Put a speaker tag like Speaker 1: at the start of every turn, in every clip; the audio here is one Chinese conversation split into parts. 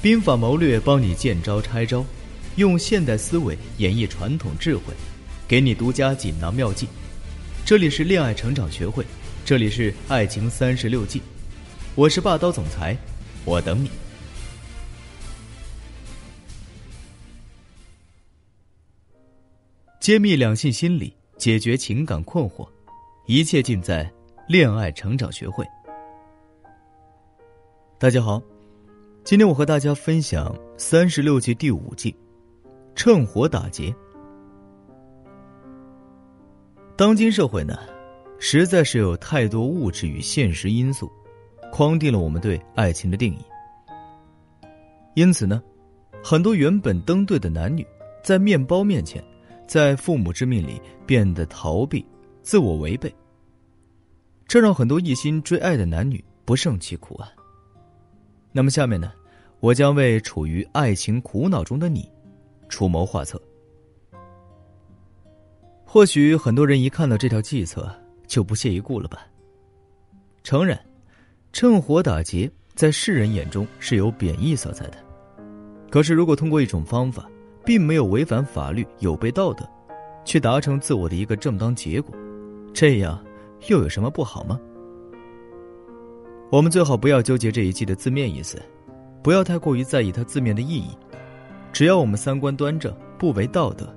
Speaker 1: 兵法谋略帮你见招拆招，用现代思维演绎传统智慧，给你独家锦囊妙计。这里是恋爱成长学会，这里是爱情三十六计，我是霸道总裁，我等你。揭秘两性心理，解决情感困惑，一切尽在恋爱成长学会。大家好。今天我和大家分享三十六计第五计，趁火打劫。当今社会呢，实在是有太多物质与现实因素，框定了我们对爱情的定义。因此呢，很多原本登对的男女，在面包面前，在父母之命里变得逃避、自我违背，这让很多一心追爱的男女不胜其苦啊。那么下面呢？我将为处于爱情苦恼中的你出谋划策。或许很多人一看到这条计策就不屑一顾了吧？诚然，趁火打劫在世人眼中是有贬义色彩的。可是，如果通过一种方法，并没有违反法律、有悖道德，去达成自我的一个正当结果，这样又有什么不好吗？我们最好不要纠结这一计的字面意思。不要太过于在意它字面的意义，只要我们三观端正，不违道德，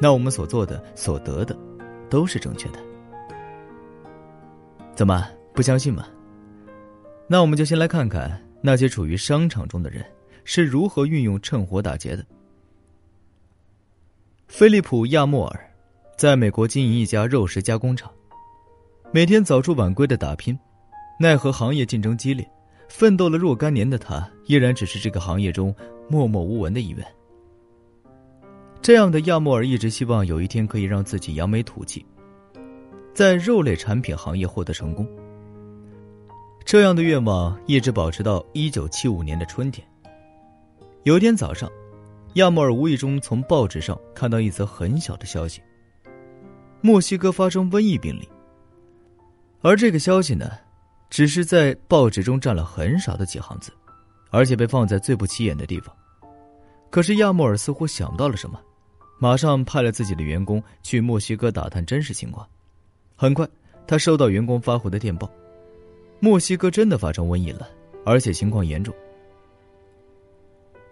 Speaker 1: 那我们所做的、所得的，都是正确的。怎么不相信吗？那我们就先来看看那些处于商场中的人是如何运用趁火打劫的。菲利普·亚莫尔在美国经营一家肉食加工厂，每天早出晚归的打拼，奈何行业竞争激烈。奋斗了若干年的他，依然只是这个行业中默默无闻的一员。这样的亚莫尔一直希望有一天可以让自己扬眉吐气，在肉类产品行业获得成功。这样的愿望一直保持到一九七五年的春天。有一天早上，亚莫尔无意中从报纸上看到一则很小的消息：墨西哥发生瘟疫病例。而这个消息呢？只是在报纸中占了很少的几行字，而且被放在最不起眼的地方。可是亚莫尔似乎想到了什么，马上派了自己的员工去墨西哥打探真实情况。很快，他收到员工发回的电报：墨西哥真的发生瘟疫了，而且情况严重。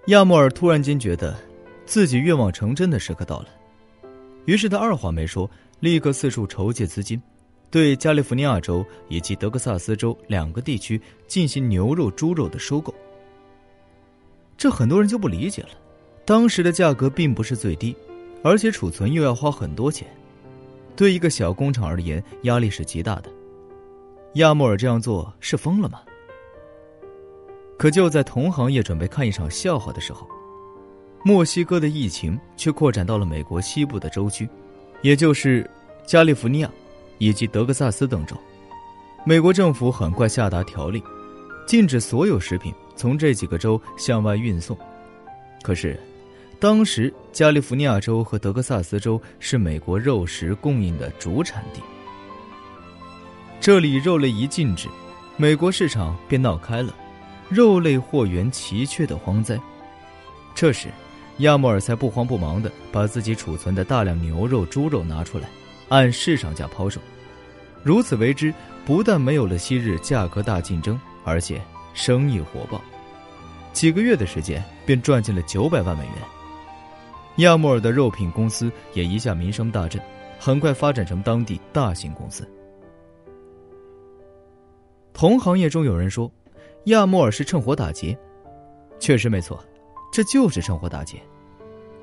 Speaker 1: 亚莫尔突然间觉得，自己愿望成真的时刻到了，于是他二话没说，立刻四处筹借资金。对加利福尼亚州以及德克萨斯州两个地区进行牛肉、猪肉的收购，这很多人就不理解了。当时的价格并不是最低，而且储存又要花很多钱，对一个小工厂而言，压力是极大的。亚莫尔这样做是疯了吗？可就在同行业准备看一场笑话的时候，墨西哥的疫情却扩展到了美国西部的州区，也就是加利福尼亚。以及德克萨斯等州，美国政府很快下达条令，禁止所有食品从这几个州向外运送。可是，当时加利福尼亚州和德克萨斯州是美国肉食供应的主产地，这里肉类一禁止，美国市场便闹开了肉类货源奇缺的荒灾。这时，亚莫尔才不慌不忙的把自己储存的大量牛肉、猪肉拿出来。按市场价抛售，如此为之，不但没有了昔日价格大竞争，而且生意火爆，几个月的时间便赚进了九百万美元。亚莫尔的肉品公司也一下名声大振，很快发展成当地大型公司。同行业中有人说，亚莫尔是趁火打劫，确实没错，这就是趁火打劫。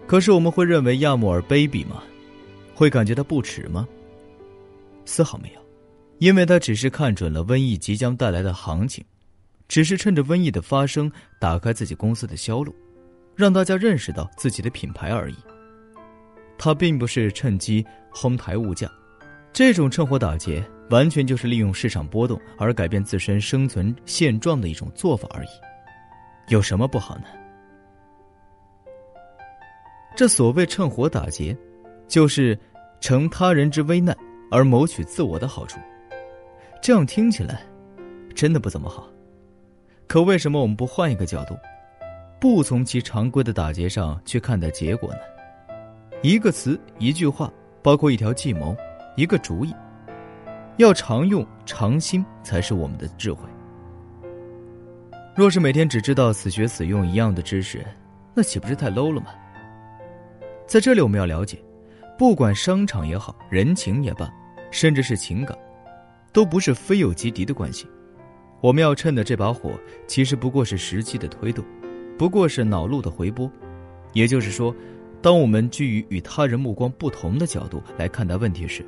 Speaker 1: 可是我们会认为亚莫尔卑鄙吗？会感觉到不耻吗？丝毫没有，因为他只是看准了瘟疫即将带来的行情，只是趁着瘟疫的发生打开自己公司的销路，让大家认识到自己的品牌而已。他并不是趁机哄抬物价，这种趁火打劫完全就是利用市场波动而改变自身生存现状的一种做法而已，有什么不好呢？这所谓趁火打劫。就是乘他人之危难而谋取自我的好处，这样听起来真的不怎么好。可为什么我们不换一个角度，不从其常规的打劫上去看待结果呢？一个词，一句话，包括一条计谋，一个主意，要常用常新才是我们的智慧。若是每天只知道死学死用一样的知识，那岂不是太 low 了吗？在这里，我们要了解，不管商场也好，人情也罢，甚至是情感，都不是非友即敌的关系。我们要趁的这把火，其实不过是时机的推动，不过是恼怒的回波。也就是说，当我们居于与他人目光不同的角度来看待问题时，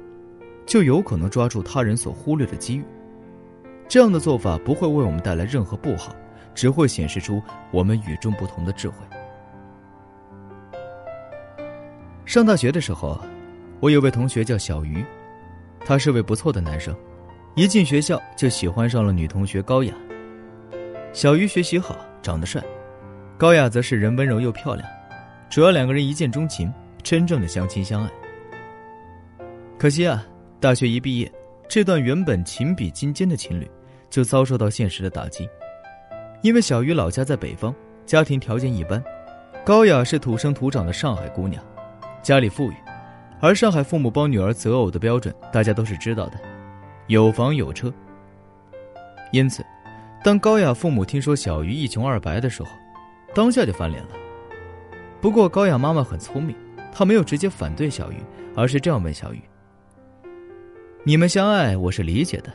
Speaker 1: 就有可能抓住他人所忽略的机遇。这样的做法不会为我们带来任何不好，只会显示出我们与众不同的智慧。上大学的时候，我有位同学叫小鱼，他是位不错的男生。一进学校就喜欢上了女同学高雅。小鱼学习好，长得帅，高雅则是人温柔又漂亮，主要两个人一见钟情，真正的相亲相爱。可惜啊，大学一毕业，这段原本情比金坚的情侣，就遭受到现实的打击。因为小鱼老家在北方，家庭条件一般，高雅是土生土长的上海姑娘，家里富裕，而上海父母帮女儿择偶的标准，大家都是知道的。有房有车，因此，当高雅父母听说小鱼一穷二白的时候，当下就翻脸了。不过高雅妈妈很聪明，她没有直接反对小鱼，而是这样问小鱼：“你们相爱我是理解的，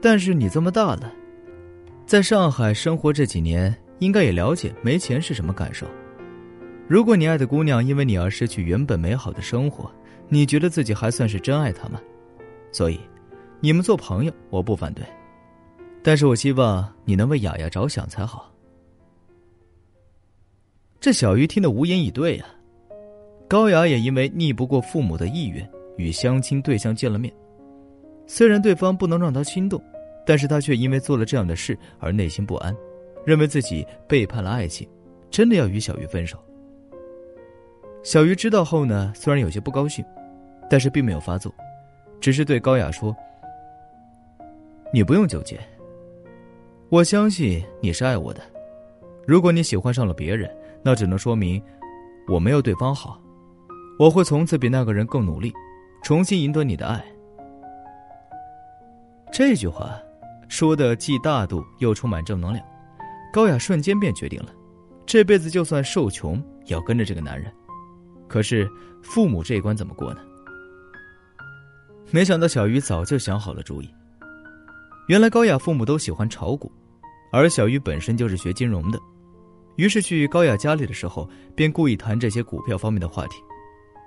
Speaker 1: 但是你这么大了，在上海生活这几年，应该也了解没钱是什么感受。如果你爱的姑娘因为你而失去原本美好的生活，你觉得自己还算是真爱她吗？所以。”你们做朋友，我不反对，但是我希望你能为雅雅着想才好。这小鱼听得无言以对呀。高雅也因为逆不过父母的意愿，与相亲对象见了面。虽然对方不能让她心动，但是她却因为做了这样的事而内心不安，认为自己背叛了爱情，真的要与小鱼分手。小鱼知道后呢，虽然有些不高兴，但是并没有发作，只是对高雅说。你不用纠结。我相信你是爱我的。如果你喜欢上了别人，那只能说明我没有对方好。我会从此比那个人更努力，重新赢得你的爱。这句话说的既大度又充满正能量，高雅瞬间便决定了，这辈子就算受穷也要跟着这个男人。可是父母这一关怎么过呢？没想到小鱼早就想好了主意。原来高雅父母都喜欢炒股，而小鱼本身就是学金融的，于是去高雅家里的时候，便故意谈这些股票方面的话题。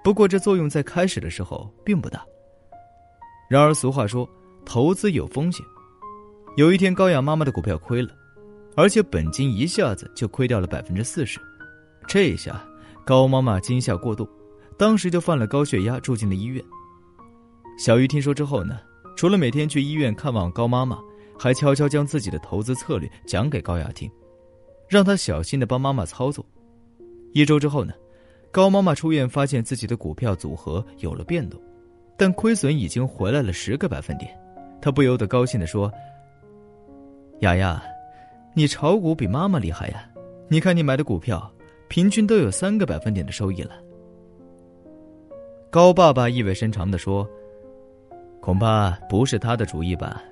Speaker 1: 不过这作用在开始的时候并不大。然而俗话说，投资有风险。有一天高雅妈妈的股票亏了，而且本金一下子就亏掉了百分之四十，这一下高妈妈惊吓过度，当时就犯了高血压，住进了医院。小鱼听说之后呢？除了每天去医院看望高妈妈，还悄悄将自己的投资策略讲给高雅听，让她小心的帮妈妈操作。一周之后呢，高妈妈出院，发现自己的股票组合有了变动，但亏损已经回来了十个百分点，她不由得高兴的说：“雅雅，你炒股比妈妈厉害呀！你看你买的股票，平均都有三个百分点的收益了。”高爸爸意味深长的说。恐怕不是他的主意吧。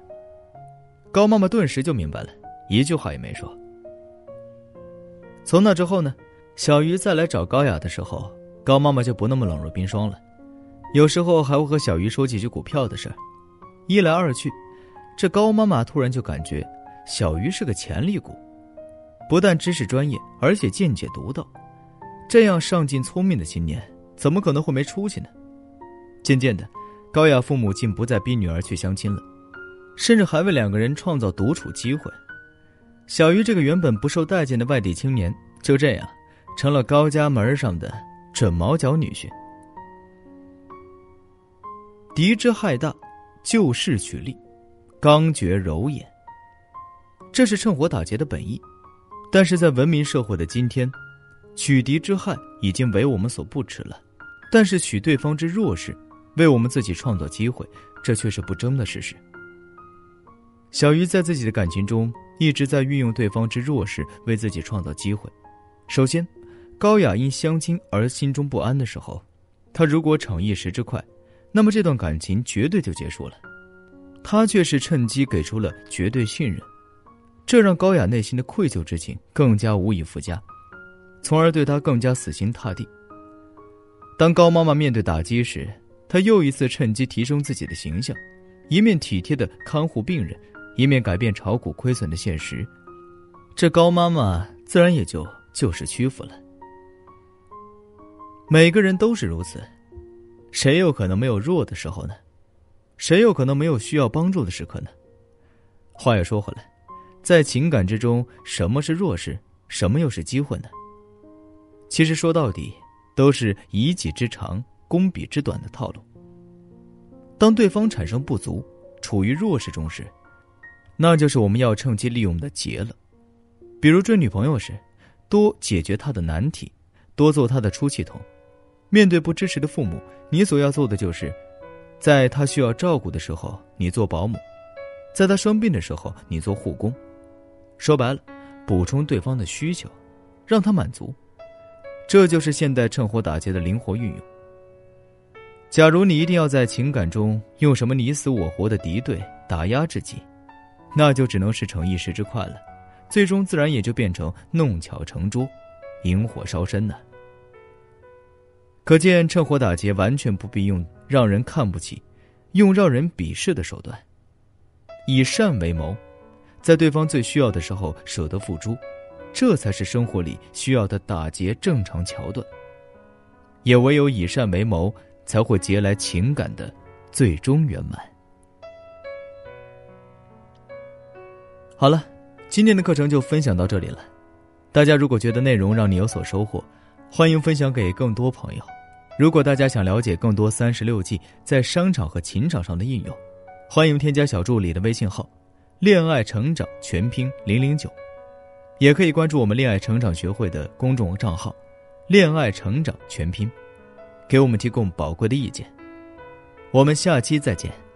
Speaker 1: 高妈妈顿时就明白了，一句话也没说。从那之后呢，小鱼再来找高雅的时候，高妈妈就不那么冷若冰霜了，有时候还会和小鱼说几句股票的事儿。一来二去，这高妈妈突然就感觉小鱼是个潜力股，不但知识专业，而且见解独到，这样上进聪明的青年，怎么可能会没出息呢？渐渐的。高雅父母竟不再逼女儿去相亲了，甚至还为两个人创造独处机会。小鱼这个原本不受待见的外地青年，就这样成了高家门上的准毛脚女婿。敌之害大，就势取利，刚决柔也。这是趁火打劫的本意，但是在文明社会的今天，取敌之害已经为我们所不齿了，但是取对方之弱势。为我们自己创造机会，这却是不争的事实。小鱼在自己的感情中一直在运用对方之弱势为自己创造机会，首先，高雅因相亲而心中不安的时候，他如果逞一时之快，那么这段感情绝对就结束了。他却是趁机给出了绝对信任，这让高雅内心的愧疚之情更加无以复加，从而对他更加死心塌地。当高妈妈面对打击时，她又一次趁机提升自己的形象，一面体贴的看护病人，一面改变炒股亏损的现实。这高妈妈自然也就就是屈服了。每个人都是如此，谁有可能没有弱的时候呢？谁有可能没有需要帮助的时刻呢？话又说回来，在情感之中，什么是弱势，什么又是机会呢？其实说到底，都是以己之长攻彼之短的套路。当对方产生不足，处于弱势中时，那就是我们要趁机利用的劫了。比如追女朋友时，多解决她的难题，多做她的出气筒。面对不支持的父母，你所要做的就是。在他需要照顾的时候，你做保姆；在他生病的时候，你做护工。说白了，补充对方的需求，让他满足。这就是现代趁火打劫的灵活运用。假如你一定要在情感中用什么你死我活的敌对打压自己，那就只能是逞一时之快了，最终自然也就变成弄巧成拙，引火烧身呢。可见，趁火打劫完全不必用让人看不起、用让人鄙视的手段，以善为谋，在对方最需要的时候舍得付出，这才是生活里需要的打劫正常桥段。也唯有以善为谋，才会结来情感的最终圆满。好了，今天的课程就分享到这里了。大家如果觉得内容让你有所收获，欢迎分享给更多朋友。如果大家想了解更多三十六计在商场和情场上的应用，欢迎添加小助理的微信号“恋爱成长全拼零零九”，也可以关注我们恋爱成长学会的公众账号“恋爱成长全拼”，给我们提供宝贵的意见。我们下期再见。